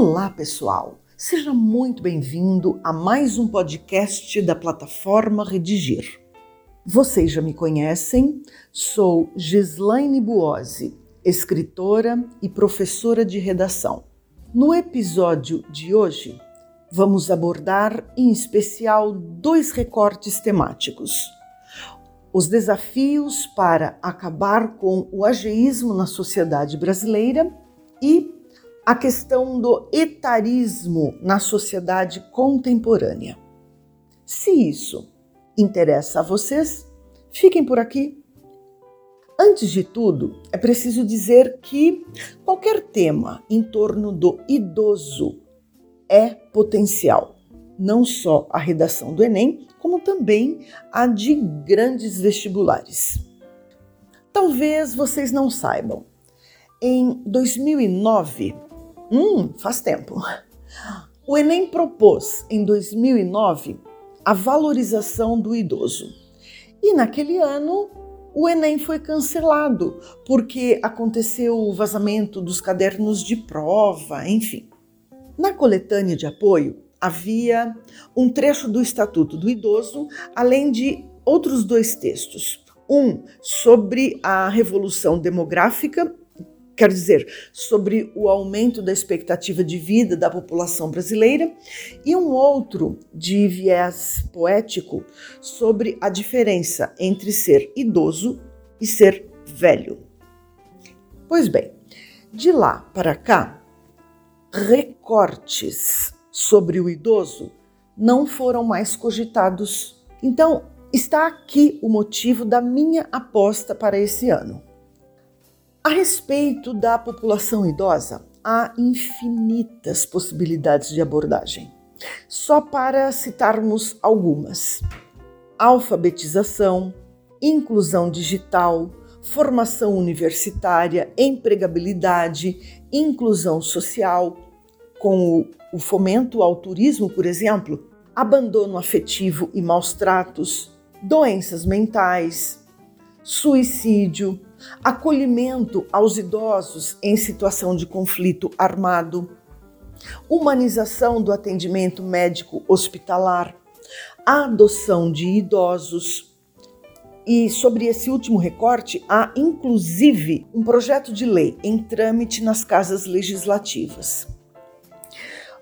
Olá, pessoal! Seja muito bem-vindo a mais um podcast da plataforma Redigir. Vocês já me conhecem, sou Gislaine Buozzi, escritora e professora de redação. No episódio de hoje, vamos abordar em especial dois recortes temáticos: os desafios para acabar com o ageísmo na sociedade brasileira e a questão do etarismo na sociedade contemporânea. Se isso interessa a vocês, fiquem por aqui. Antes de tudo, é preciso dizer que qualquer tema em torno do idoso é potencial, não só a redação do Enem, como também a de grandes vestibulares. Talvez vocês não saibam, em 2009, Hum, faz tempo. O Enem propôs, em 2009, a valorização do idoso. E naquele ano, o Enem foi cancelado, porque aconteceu o vazamento dos cadernos de prova, enfim. Na coletânea de apoio, havia um trecho do Estatuto do Idoso, além de outros dois textos. Um sobre a revolução demográfica quer dizer, sobre o aumento da expectativa de vida da população brasileira, e um outro de viés poético sobre a diferença entre ser idoso e ser velho. Pois bem, de lá para cá, recortes sobre o idoso não foram mais cogitados. Então, está aqui o motivo da minha aposta para esse ano. A respeito da população idosa, há infinitas possibilidades de abordagem. Só para citarmos algumas: alfabetização, inclusão digital, formação universitária, empregabilidade, inclusão social, com o, fomento ao turismo, por exemplo, abandono afetivo e maus tratos, doenças mentais, suicídio, acolhimento aos idosos em situação de conflito armado, humanização do atendimento médico hospitalar, adoção de idosos. E sobre esse último recorte, há inclusive um projeto de lei em trâmite nas casas legislativas.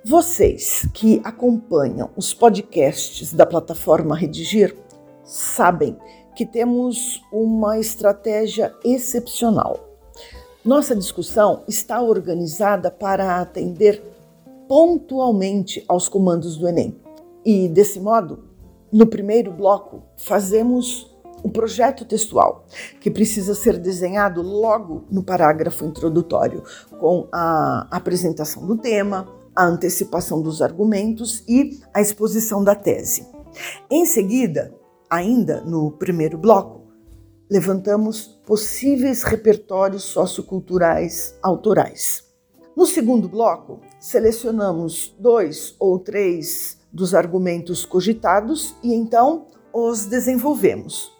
Vocês que acompanham os podcasts da plataforma Redigir sabem que temos uma estratégia excepcional. Nossa discussão está organizada para atender pontualmente aos comandos do Enem. E desse modo, no primeiro bloco, fazemos um projeto textual que precisa ser desenhado logo no parágrafo introdutório, com a apresentação do tema, a antecipação dos argumentos e a exposição da tese. Em seguida, Ainda no primeiro bloco, levantamos possíveis repertórios socioculturais autorais. No segundo bloco, selecionamos dois ou três dos argumentos cogitados e então os desenvolvemos.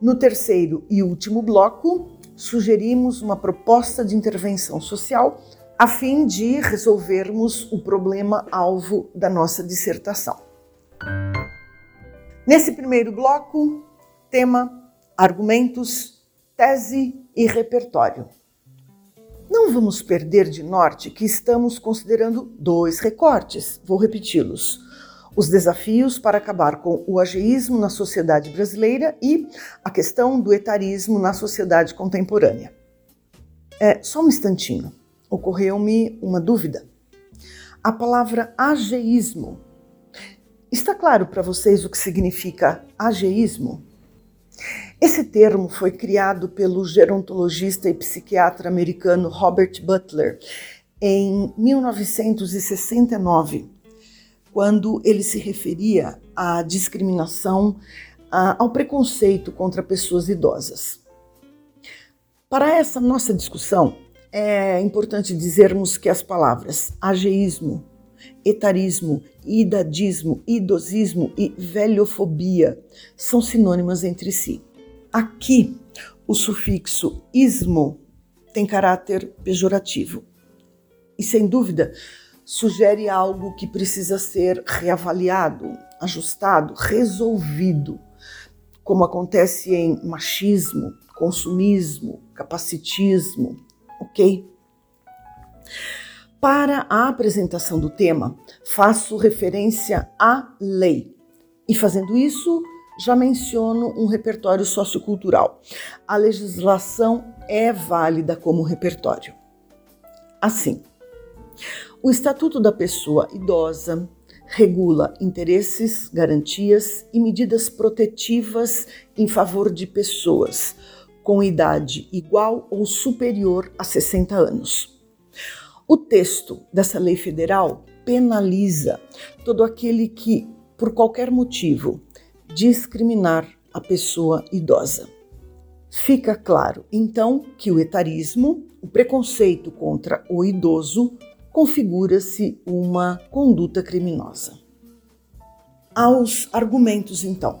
No terceiro e último bloco, sugerimos uma proposta de intervenção social a fim de resolvermos o problema alvo da nossa dissertação. Nesse primeiro bloco, tema, argumentos, tese e repertório. Não vamos perder de norte que estamos considerando dois recortes, vou repeti-los. Os desafios para acabar com o ageísmo na sociedade brasileira e a questão do etarismo na sociedade contemporânea. É, só um instantinho, ocorreu-me uma dúvida. A palavra ageísmo Está claro para vocês o que significa ageísmo? Esse termo foi criado pelo gerontologista e psiquiatra americano Robert Butler em 1969, quando ele se referia à discriminação, ao preconceito contra pessoas idosas. Para essa nossa discussão, é importante dizermos que as palavras ageísmo, etarismo, idadismo, idosismo e velhofobia são sinônimas entre si. Aqui, o sufixo ismo tem caráter pejorativo. E sem dúvida, sugere algo que precisa ser reavaliado, ajustado, resolvido, como acontece em machismo, consumismo, capacitismo, ok? Para a apresentação do tema, faço referência à lei. E fazendo isso, já menciono um repertório sociocultural. A legislação é válida como repertório. Assim, o Estatuto da Pessoa Idosa regula interesses, garantias e medidas protetivas em favor de pessoas com idade igual ou superior a 60 anos. O texto dessa lei federal penaliza todo aquele que, por qualquer motivo, discriminar a pessoa idosa. Fica claro, então, que o etarismo, o preconceito contra o idoso, configura-se uma conduta criminosa. Aos argumentos, então.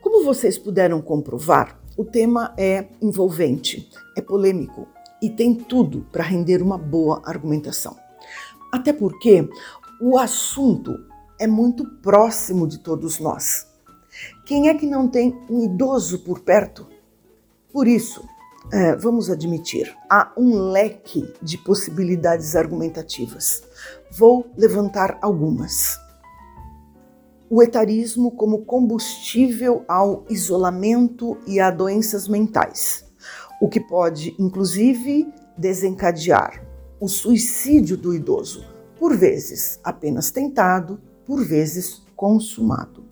Como vocês puderam comprovar, o tema é envolvente, é polêmico, e tem tudo para render uma boa argumentação. Até porque o assunto é muito próximo de todos nós. Quem é que não tem um idoso por perto? Por isso, é, vamos admitir, há um leque de possibilidades argumentativas. Vou levantar algumas. O etarismo como combustível ao isolamento e a doenças mentais o que pode, inclusive, desencadear o suicídio do idoso, por vezes apenas tentado, por vezes consumado.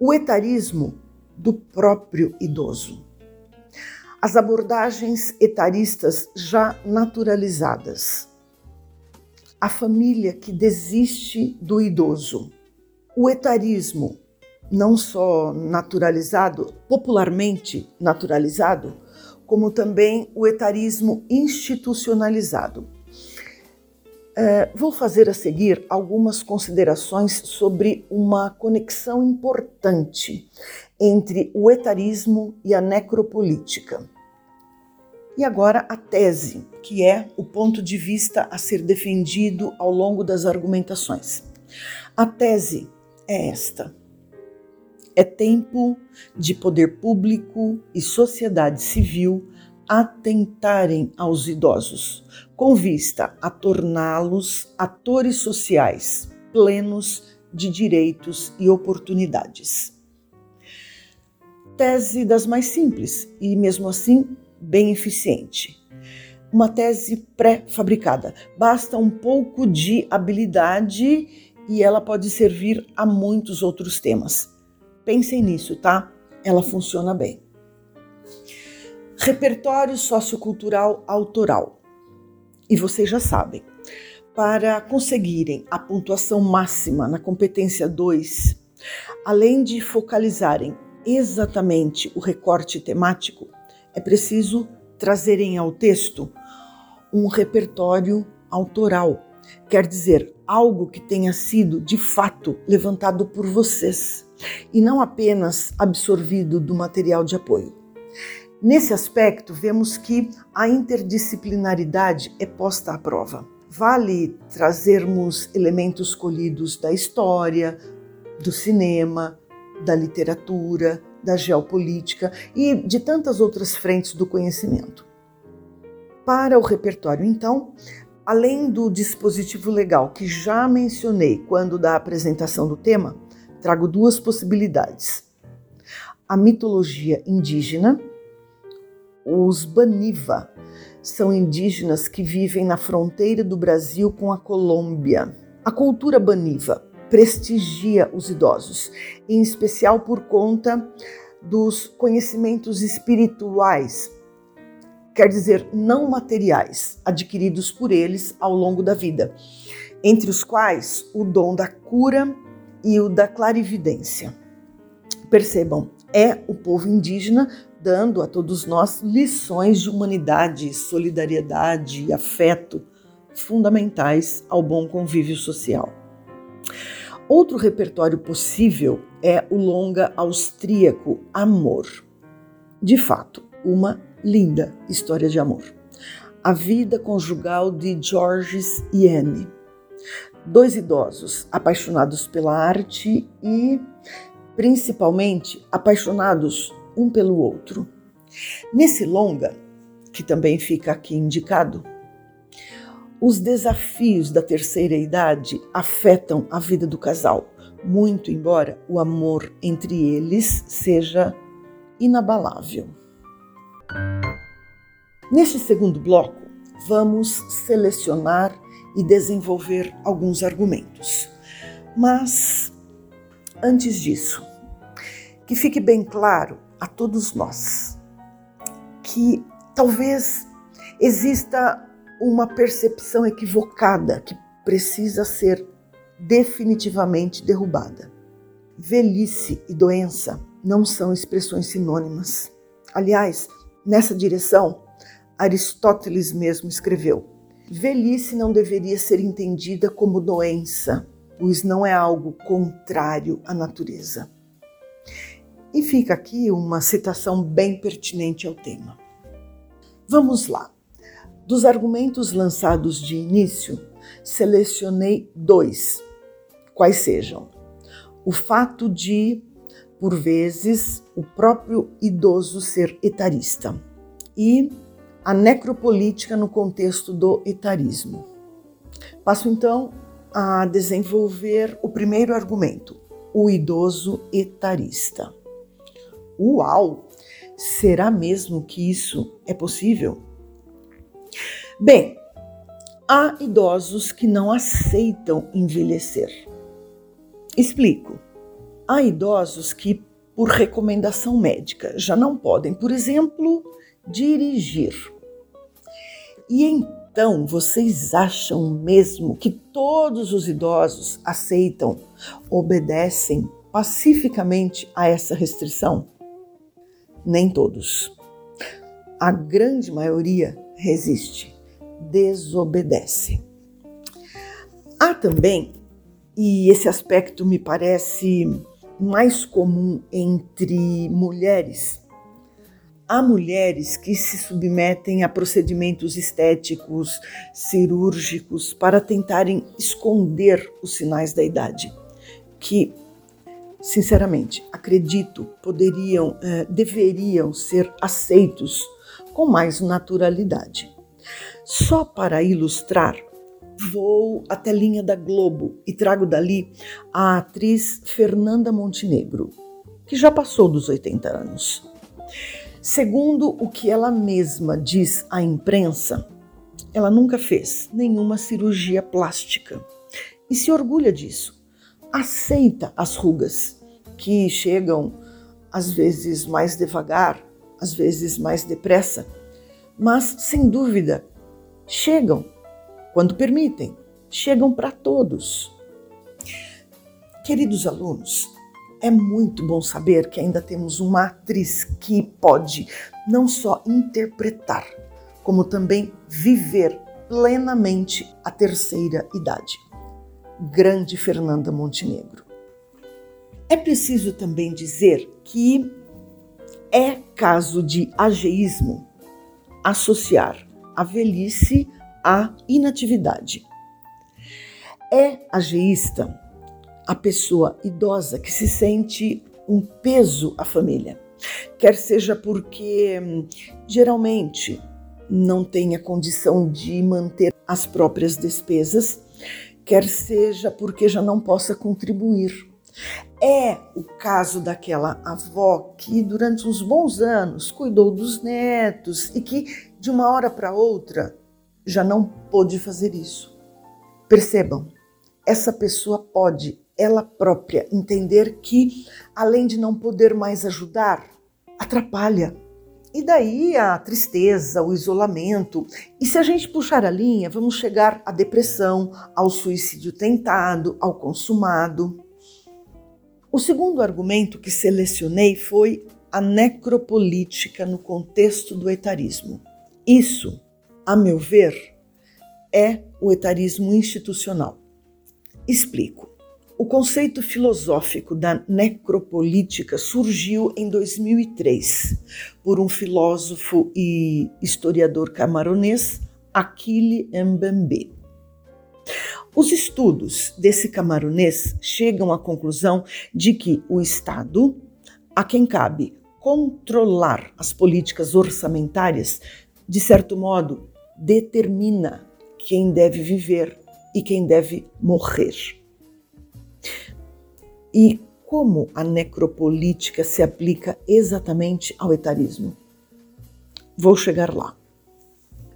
O etarismo do próprio idoso. As abordagens etaristas já naturalizadas. A família que desiste do idoso. O etarismo, não só naturalizado, popularmente naturalizado, como também o etarismo institucionalizado. É, vou fazer a seguir algumas considerações sobre uma conexão importante entre o etarismo e a necropolítica. E agora a tese, que é o ponto de vista a ser defendido ao longo das argumentações. A tese é esta: é tempo de poder público e sociedade civil atentarem aos idosos, com vista a torná-los atores sociais plenos de direitos e oportunidades. Tese das mais simples e, mesmo assim, bem eficiente. Uma tese pré-fabricada. Basta um pouco de habilidade e ela pode servir a muitos outros temas. Pensem nisso, tá? Ela funciona bem. Repertório sociocultural autoral. E vocês já sabem, para conseguirem a pontuação máxima na competência 2, além de focalizarem exatamente o recorte temático, é preciso trazerem ao texto um repertório autoral, quer dizer, algo que tenha sido de fato levantado por vocês e não apenas absorvido do material de apoio. Nesse aspecto, vemos que a interdisciplinaridade é posta à prova. Vale trazermos elementos colhidos da história, do cinema, da literatura, da geopolítica e de tantas outras frentes do conhecimento. Para o repertório, então, além do dispositivo legal que já mencionei quando da apresentação do tema, trago duas possibilidades. A mitologia indígena, os Baniva, são indígenas que vivem na fronteira do Brasil com a Colômbia. A cultura Baniva prestigia os idosos, em especial por conta dos conhecimentos espirituais, quer dizer, não materiais, adquiridos por eles ao longo da vida, entre os quais o dom da cura e o da clarividência. Percebam, é o povo indígena dando a todos nós lições de humanidade, solidariedade e afeto fundamentais ao bom convívio social. Outro repertório possível é o longa austríaco Amor. De fato, uma linda história de amor. A vida conjugal de Georges Iene Dois idosos apaixonados pela arte e, principalmente, apaixonados um pelo outro. Nesse longa, que também fica aqui indicado, os desafios da terceira idade afetam a vida do casal, muito embora o amor entre eles seja inabalável. Neste segundo bloco, vamos selecionar e desenvolver alguns argumentos. Mas, antes disso, que fique bem claro a todos nós que talvez exista uma percepção equivocada que precisa ser definitivamente derrubada. Velhice e doença não são expressões sinônimas. Aliás, nessa direção, Aristóteles mesmo escreveu: velhice não deveria ser entendida como doença, pois não é algo contrário à natureza. E fica aqui uma citação bem pertinente ao tema. Vamos lá. Dos argumentos lançados de início, selecionei dois, quais sejam: o fato de, por vezes, o próprio idoso ser etarista e a necropolítica no contexto do etarismo. Passo então a desenvolver o primeiro argumento, o idoso etarista. Uau! Será mesmo que isso é possível? Bem, há idosos que não aceitam envelhecer. Explico. Há idosos que, por recomendação médica, já não podem, por exemplo, dirigir. E então vocês acham mesmo que todos os idosos aceitam, obedecem pacificamente a essa restrição? Nem todos. A grande maioria resiste desobedece. Há também, e esse aspecto me parece mais comum entre mulheres, há mulheres que se submetem a procedimentos estéticos, cirúrgicos, para tentarem esconder os sinais da idade, que, sinceramente, acredito poderiam, eh, deveriam ser aceitos com mais naturalidade. Só para ilustrar, vou até linha da Globo e trago dali a atriz Fernanda Montenegro, que já passou dos 80 anos. Segundo o que ela mesma diz à imprensa, ela nunca fez nenhuma cirurgia plástica e se orgulha disso. Aceita as rugas, que chegam às vezes mais devagar, às vezes mais depressa, mas sem dúvida chegam quando permitem, chegam para todos. Queridos alunos, é muito bom saber que ainda temos uma atriz que pode não só interpretar, como também viver plenamente a terceira idade. Grande Fernanda Montenegro. É preciso também dizer que é caso de ageísmo associar a velhice à inatividade. É ageísta a pessoa idosa que se sente um peso à família, quer seja porque geralmente não tem a condição de manter as próprias despesas, quer seja porque já não possa contribuir. É o caso daquela avó que durante uns bons anos cuidou dos netos e que de uma hora para outra, já não pôde fazer isso. Percebam, essa pessoa pode, ela própria, entender que, além de não poder mais ajudar, atrapalha. E daí a tristeza, o isolamento. E se a gente puxar a linha, vamos chegar à depressão, ao suicídio tentado, ao consumado. O segundo argumento que selecionei foi a necropolítica no contexto do etarismo. Isso, a meu ver, é o etarismo institucional. Explico. O conceito filosófico da necropolítica surgiu em 2003 por um filósofo e historiador camaronês, Achille Mbembe. Os estudos desse camaronês chegam à conclusão de que o Estado, a quem cabe controlar as políticas orçamentárias, de certo modo, determina quem deve viver e quem deve morrer. E como a necropolítica se aplica exatamente ao etarismo? Vou chegar lá.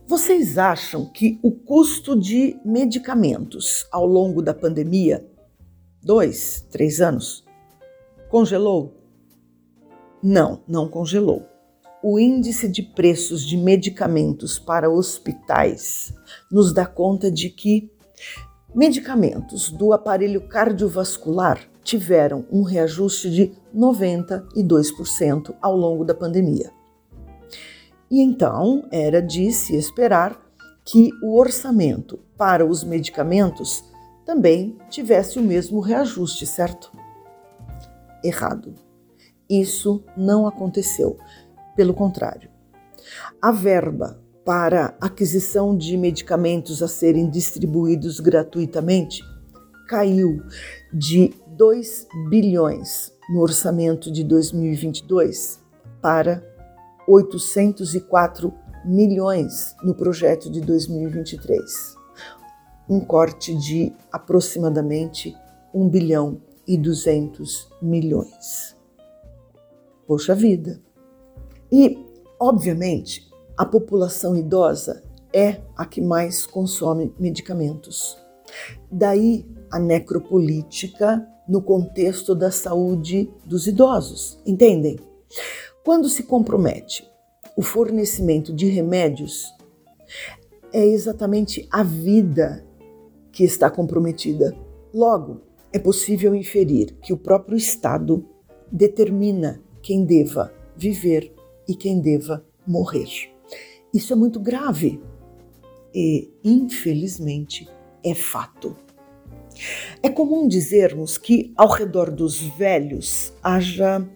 Vocês acham que o custo de medicamentos ao longo da pandemia, dois, três anos, congelou? Não, não congelou. O índice de preços de medicamentos para hospitais nos dá conta de que medicamentos do aparelho cardiovascular tiveram um reajuste de 92% ao longo da pandemia. E então era de se esperar que o orçamento para os medicamentos também tivesse o mesmo reajuste, certo? Errado. Isso não aconteceu. Pelo contrário, a verba para aquisição de medicamentos a serem distribuídos gratuitamente caiu de 2 bilhões no orçamento de 2022 para 804 milhões no projeto de 2023. Um corte de aproximadamente 1 bilhão e 200 milhões. Poxa vida! E, obviamente, a população idosa é a que mais consome medicamentos. Daí a necropolítica no contexto da saúde dos idosos, entendem? Quando se compromete o fornecimento de remédios, é exatamente a vida que está comprometida. Logo, é possível inferir que o próprio Estado determina quem deva viver e quem deva morrer. Isso é muito grave e, infelizmente, é fato. É comum dizermos que ao redor dos velhos haja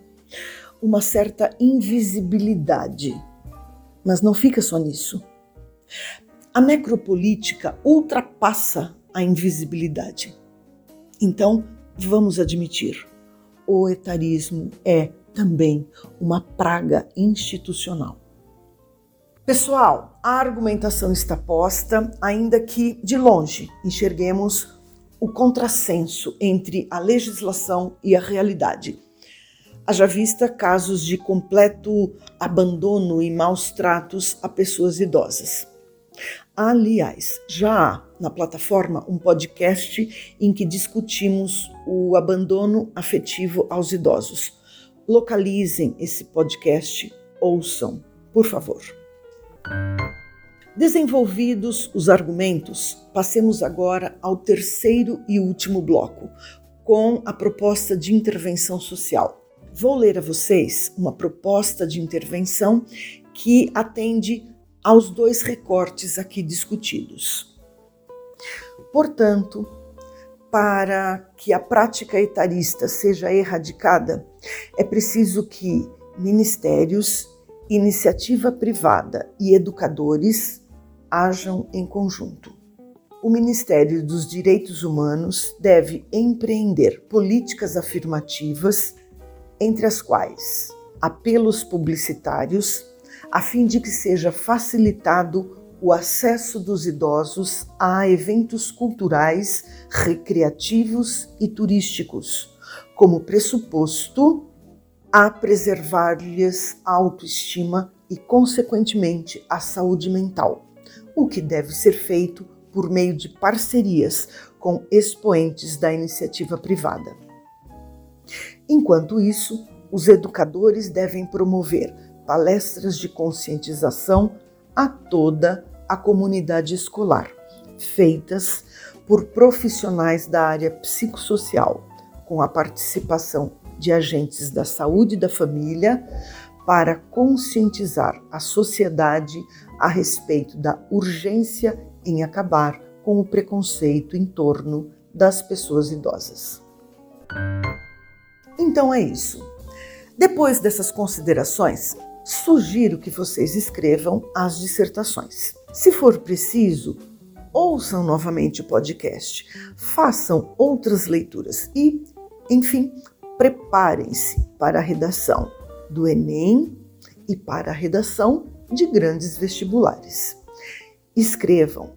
uma certa invisibilidade, mas não fica só nisso. A necropolítica ultrapassa a invisibilidade. Então, vamos admitir, o etarismo é também uma praga institucional. Pessoal, a argumentação está posta, ainda que de longe enxerguemos o contrassenso entre a legislação e a realidade. Haja vista casos de completo abandono e maus tratos a pessoas idosas. Aliás, já há na plataforma um podcast em que discutimos o abandono afetivo aos idosos. Localizem esse podcast, ouçam, por favor. Desenvolvidos os argumentos, passemos agora ao terceiro e último bloco, com a proposta de intervenção social. Vou ler a vocês uma proposta de intervenção que atende aos dois recortes aqui discutidos. Portanto, para que a prática etarista seja erradicada, é preciso que ministérios, iniciativa privada e educadores ajam em conjunto. O Ministério dos Direitos Humanos deve empreender políticas afirmativas, entre as quais apelos publicitários, a fim de que seja facilitado o acesso dos idosos a eventos culturais, recreativos e turísticos, como pressuposto a preservar-lhes a autoestima e, consequentemente, a saúde mental o que deve ser feito por meio de parcerias com expoentes da iniciativa privada. Enquanto isso, os educadores devem promover palestras de conscientização a toda a comunidade escolar, feitas por profissionais da área psicossocial, com a participação de agentes da saúde da família, para conscientizar a sociedade a respeito da urgência em acabar com o preconceito em torno das pessoas idosas. Então é isso. Depois dessas considerações, sugiro que vocês escrevam as dissertações. Se for preciso, ouçam novamente o podcast, façam outras leituras e, enfim, preparem-se para a redação do Enem e para a redação de grandes vestibulares. Escrevam,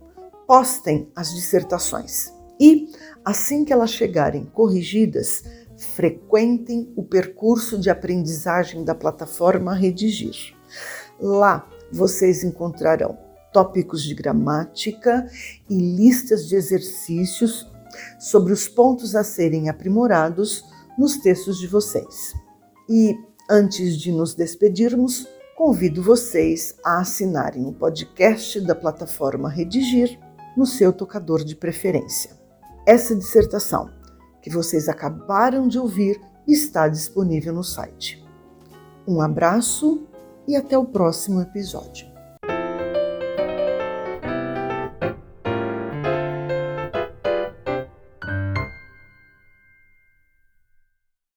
postem as dissertações e, assim que elas chegarem corrigidas, frequentem o percurso de aprendizagem da plataforma Redigir. Lá vocês encontrarão tópicos de gramática e listas de exercícios sobre os pontos a serem aprimorados nos textos de vocês. E antes de nos despedirmos, convido vocês a assinarem o podcast da plataforma Redigir no seu tocador de preferência. Essa dissertação que vocês acabaram de ouvir está disponível no site. Um abraço e até o próximo episódio.